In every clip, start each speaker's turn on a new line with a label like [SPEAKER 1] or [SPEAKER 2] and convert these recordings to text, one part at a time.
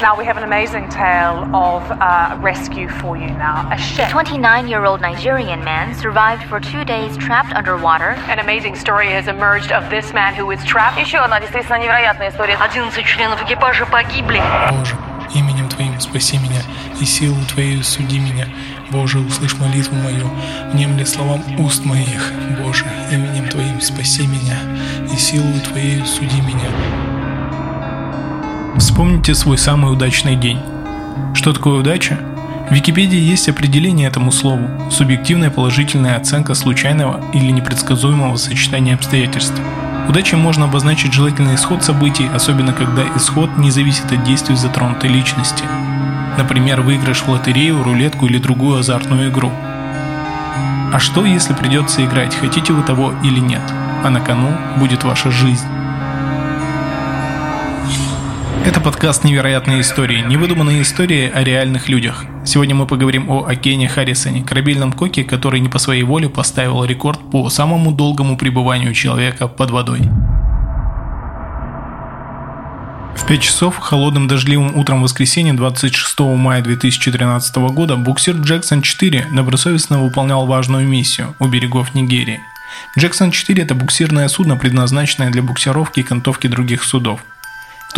[SPEAKER 1] Now we have an amazing tale of uh, rescue for you now. A ship.
[SPEAKER 2] 29-year-old Nigerian man survived for two days trapped underwater.
[SPEAKER 1] An amazing story has emerged of this man who was trapped.
[SPEAKER 3] Еще одна действительно невероятная история. 11 членов экипажа погибли.
[SPEAKER 4] Боже, именем Твоим спаси меня, и силу Твоей суди меня. Боже, услышь молитву мою, внемли словам уст моих. Боже, именем Твоим спаси меня, и силу Твоей суди меня. Вспомните свой самый удачный день. Что такое удача? В Википедии есть определение этому слову – субъективная положительная оценка случайного или непредсказуемого сочетания обстоятельств. Удачей можно обозначить желательный исход событий, особенно когда исход не зависит от действий затронутой личности. Например, выигрыш в лотерею, рулетку или другую азартную игру. А что, если придется играть, хотите вы того или нет, а на кону будет ваша жизнь? Это подкаст «Невероятные истории». Невыдуманные истории о реальных людях. Сегодня мы поговорим о Акене Харрисоне, корабельном коке, который не по своей воле поставил рекорд по самому долгому пребыванию человека под водой. В 5 часов холодным дождливым утром воскресенья 26 мая 2013 года буксир Джексон 4 добросовестно выполнял важную миссию у берегов Нигерии. Джексон 4 – это буксирное судно, предназначенное для буксировки и кантовки других судов –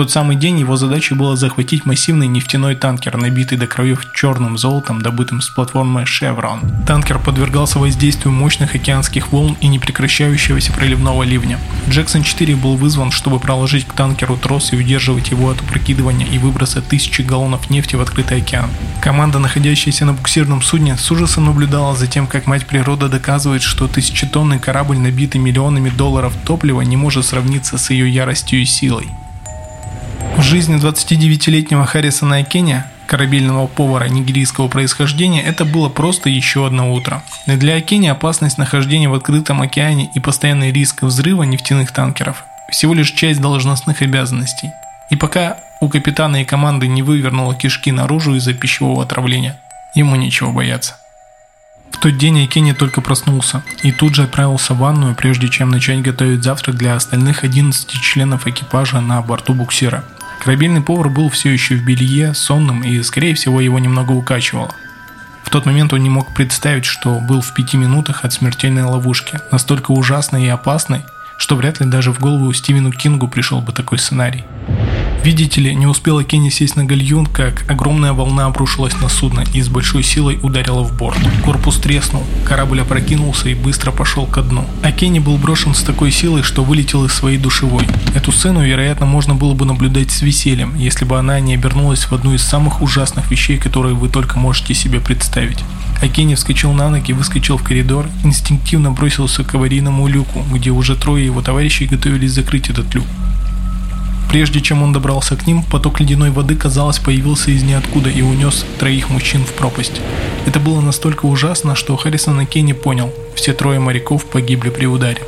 [SPEAKER 4] тот самый день его задачей было захватить массивный нефтяной танкер, набитый до краев черным золотом, добытым с платформы Chevron. Танкер подвергался воздействию мощных океанских волн и непрекращающегося проливного ливня. Джексон 4 был вызван, чтобы проложить к танкеру трос и удерживать его от опрокидывания и выброса тысячи галлонов нефти в открытый океан. Команда, находящаяся на буксирном судне, с ужасом наблюдала за тем, как мать природа доказывает, что тысячетонный корабль, набитый миллионами долларов топлива, не может сравниться с ее яростью и силой. В жизни 29-летнего Харрисона Акеня, корабельного повара нигерийского происхождения, это было просто еще одно утро. Но для Акени опасность нахождения в открытом океане и постоянный риск взрыва нефтяных танкеров – всего лишь часть должностных обязанностей. И пока у капитана и команды не вывернуло кишки наружу из-за пищевого отравления, ему нечего бояться. В тот день Акени только проснулся и тут же отправился в ванную, прежде чем начать готовить завтрак для остальных 11 членов экипажа на борту буксира – Корабельный повар был все еще в белье, сонным и, скорее всего, его немного укачивало. В тот момент он не мог представить, что был в пяти минутах от смертельной ловушки, настолько ужасной и опасной, что вряд ли даже в голову Стивену Кингу пришел бы такой сценарий. Видите ли, не успела Кенни сесть на гальюн, как огромная волна обрушилась на судно и с большой силой ударила в борт. Корпус треснул, корабль опрокинулся и быстро пошел ко дну. А Кенни был брошен с такой силой, что вылетел из своей душевой. Эту сцену, вероятно, можно было бы наблюдать с весельем, если бы она не обернулась в одну из самых ужасных вещей, которые вы только можете себе представить. Акени вскочил на ноги, выскочил в коридор, инстинктивно бросился к аварийному люку, где уже трое его товарищей готовились закрыть этот люк. Прежде чем он добрался к ним, поток ледяной воды, казалось, появился из ниоткуда и унес троих мужчин в пропасть. Это было настолько ужасно, что Харрисон и Кенни понял, все трое моряков погибли при ударе.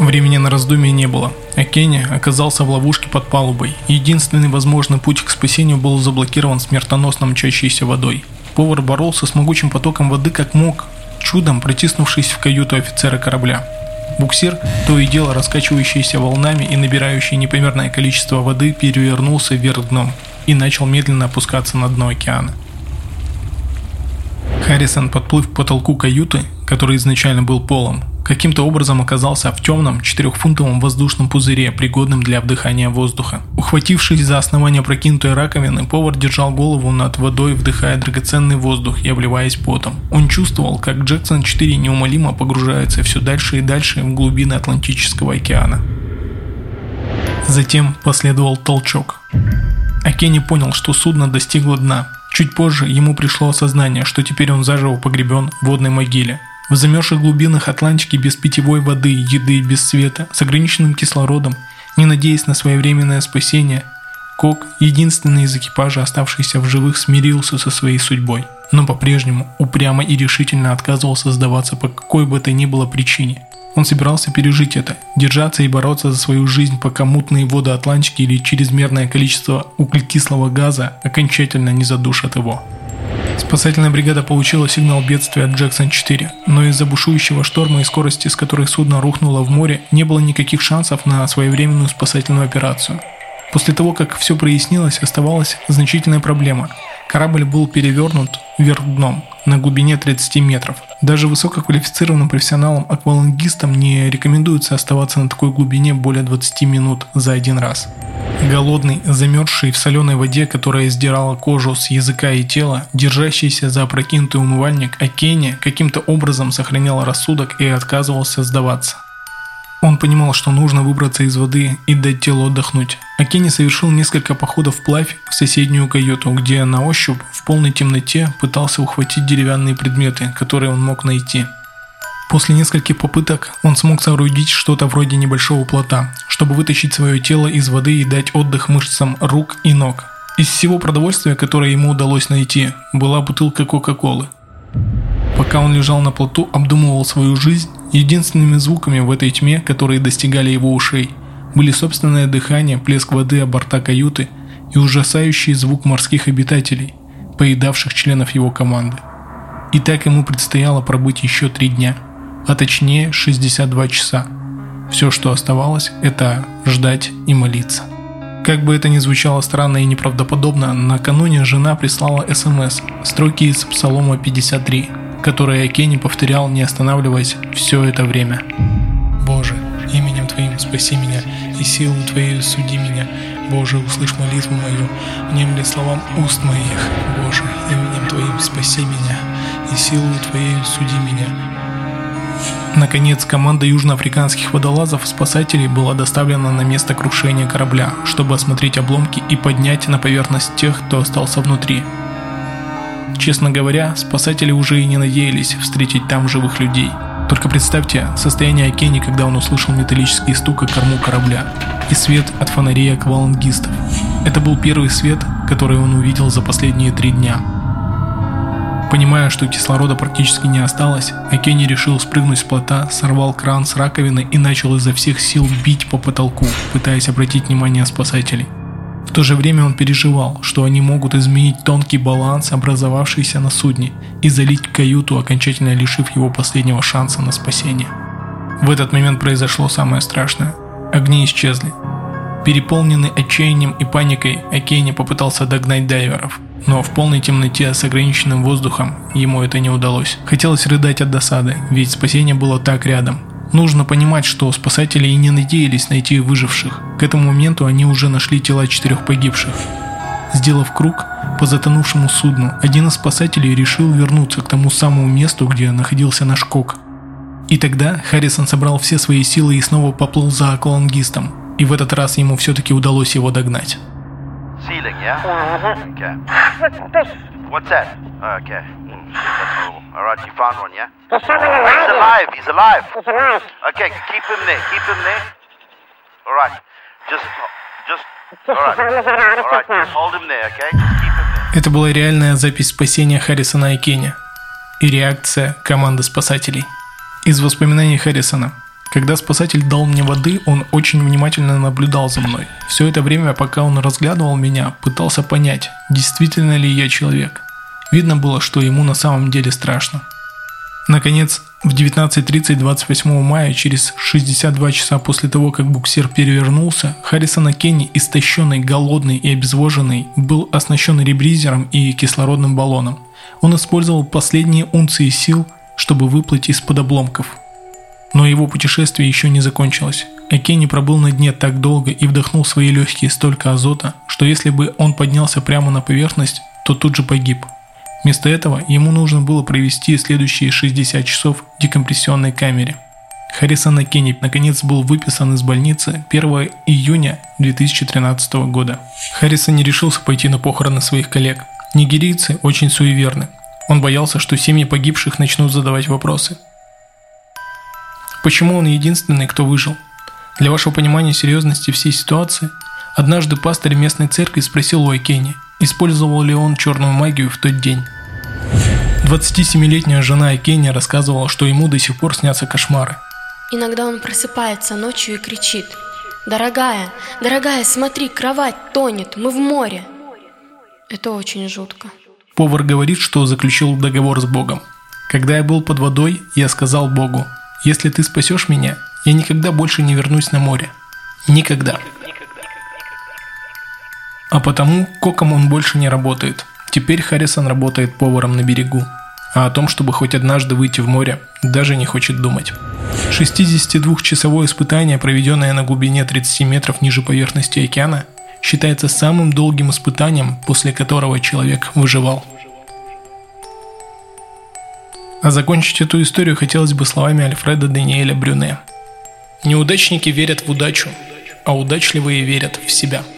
[SPEAKER 4] Времени на раздумье не было, а Кенни оказался в ловушке под палубой. Единственный возможный путь к спасению был заблокирован смертоносно мчащейся водой. Повар боролся с могучим потоком воды как мог, чудом протиснувшись в каюту офицера корабля. Буксир, то и дело раскачивающийся волнами и набирающий непомерное количество воды, перевернулся вверх дном и начал медленно опускаться на дно океана. Харрисон, подплыв к потолку каюты, который изначально был полом, каким-то образом оказался в темном четырехфунтовом воздушном пузыре, пригодном для вдыхания воздуха. Ухватившись за основание прокинутой раковины, повар держал голову над водой, вдыхая драгоценный воздух и обливаясь потом. Он чувствовал, как Джексон-4 неумолимо погружается все дальше и дальше в глубины Атлантического океана. Затем последовал толчок. А Кенни понял, что судно достигло дна. Чуть позже ему пришло осознание, что теперь он заживо погребен в водной могиле – в замерзших глубинах Атлантики без питьевой воды, еды, без света, с ограниченным кислородом, не надеясь на своевременное спасение, Кок, единственный из экипажа, оставшийся в живых, смирился со своей судьбой, но по-прежнему упрямо и решительно отказывался сдаваться по какой бы то ни было причине. Он собирался пережить это, держаться и бороться за свою жизнь, пока мутные воды Атлантики или чрезмерное количество углекислого газа окончательно не задушат его. Спасательная бригада получила сигнал бедствия от Джексон-4, но из-за бушующего шторма и скорости, с которой судно рухнуло в море, не было никаких шансов на своевременную спасательную операцию. После того, как все прояснилось, оставалась значительная проблема. Корабль был перевернут вверх дном на глубине 30 метров. Даже высококвалифицированным профессионалам-аквалангистам не рекомендуется оставаться на такой глубине более 20 минут за один раз. Голодный, замерзший в соленой воде, которая сдирала кожу с языка и тела, держащийся за опрокинутый умывальник, Акене каким-то образом сохранял рассудок и отказывался сдаваться. Он понимал, что нужно выбраться из воды и дать телу отдохнуть. Акени совершил несколько походов вплавь в соседнюю каюту, где на ощупь в полной темноте пытался ухватить деревянные предметы, которые он мог найти. После нескольких попыток он смог соорудить что-то вроде небольшого плота, чтобы вытащить свое тело из воды и дать отдых мышцам рук и ног. Из всего продовольствия, которое ему удалось найти, была бутылка Кока-Колы. Пока он лежал на плоту, обдумывал свою жизнь, единственными звуками в этой тьме, которые достигали его ушей, были собственное дыхание, плеск воды о борта каюты и ужасающий звук морских обитателей, поедавших членов его команды. И так ему предстояло пробыть еще три дня, а точнее 62 часа. Все, что оставалось, это ждать и молиться. Как бы это ни звучало странно и неправдоподобно, накануне жена прислала СМС, строки из Псалома 53, которые Акени повторял, не останавливаясь все это время. «Боже, именем Твоим спаси меня, и силу Твоей суди меня. Боже, услышь молитву мою, внемли словам уст моих. Боже, именем Твоим спаси меня, и силу Твоей суди меня». Наконец, команда южноафриканских водолазов-спасателей была доставлена на место крушения корабля, чтобы осмотреть обломки и поднять на поверхность тех, кто остался внутри. Честно говоря, спасатели уже и не надеялись встретить там живых людей. Только представьте состояние Акени, когда он услышал металлический стук о корму корабля и свет от фонарей аквалангистов. Это был первый свет, который он увидел за последние три дня. Понимая, что кислорода практически не осталось, Акени решил спрыгнуть с плота, сорвал кран с раковины и начал изо всех сил бить по потолку, пытаясь обратить внимание спасателей. В то же время он переживал, что они могут изменить тонкий баланс, образовавшийся на судне, и залить каюту, окончательно лишив его последнего шанса на спасение. В этот момент произошло самое страшное. Огни исчезли. Переполненный отчаянием и паникой, Акейни попытался догнать дайверов, но в полной темноте с ограниченным воздухом ему это не удалось. Хотелось рыдать от досады, ведь спасение было так рядом, Нужно понимать, что спасатели и не надеялись найти выживших. К этому моменту они уже нашли тела четырех погибших. Сделав круг по затонувшему судну, один из спасателей решил вернуться к тому самому месту, где находился наш кок. И тогда Харрисон собрал все свои силы и снова поплыл за аквалангистом. И в этот раз ему все-таки удалось его догнать. Ceiling, yeah? Okay. What's that? Okay. That's. All right, you found one, yeah? He's alive. He's alive. Okay, keep him there. Keep him there. All right. Just, just. All right. All right. Just hold him there, okay? Keep him there. Это была реальная запись спасения Харрисона и Кенни и реакция команды спасателей. Из воспоминаний Харрисона. Когда спасатель дал мне воды, он очень внимательно наблюдал за мной. Все это время, пока он разглядывал меня, пытался понять, действительно ли я человек. Видно было, что ему на самом деле страшно. Наконец, в 19.30 28 мая, через 62 часа после того, как буксир перевернулся, Харрисон Кенни, истощенный, голодный и обезвоженный, был оснащен ребризером и кислородным баллоном. Он использовал последние унции сил, чтобы выплыть из-под обломков. Но его путешествие еще не закончилось. Экенни пробыл на дне так долго и вдохнул в свои легкие столько азота, что если бы он поднялся прямо на поверхность, то тут же погиб – Вместо этого ему нужно было провести следующие 60 часов в декомпрессионной камере. Харрисон Кенни наконец был выписан из больницы 1 июня 2013 года. Харрисон не решился пойти на похороны своих коллег. Нигерийцы очень суеверны. Он боялся, что семьи погибших начнут задавать вопросы. Почему он единственный, кто выжил? Для вашего понимания серьезности всей ситуации, однажды пастор местной церкви спросил у Айкени, использовал ли он черную магию в тот день. 27-летняя жена Кенни рассказывала, что ему до сих пор снятся кошмары.
[SPEAKER 5] Иногда он просыпается ночью и кричит «Дорогая, дорогая, смотри, кровать тонет, мы в море!» Это очень жутко.
[SPEAKER 4] Повар говорит, что заключил договор с Богом. Когда я был под водой, я сказал Богу, если ты спасешь меня, я никогда больше не вернусь на море. Никогда. А потому коком он больше не работает. Теперь Харрисон работает поваром на берегу. А о том, чтобы хоть однажды выйти в море, даже не хочет думать. 62-часовое испытание, проведенное на глубине 30 метров ниже поверхности океана, считается самым долгим испытанием, после которого человек выживал. А закончить эту историю хотелось бы словами Альфреда Даниэля Брюне. Неудачники верят в удачу, а удачливые верят в себя –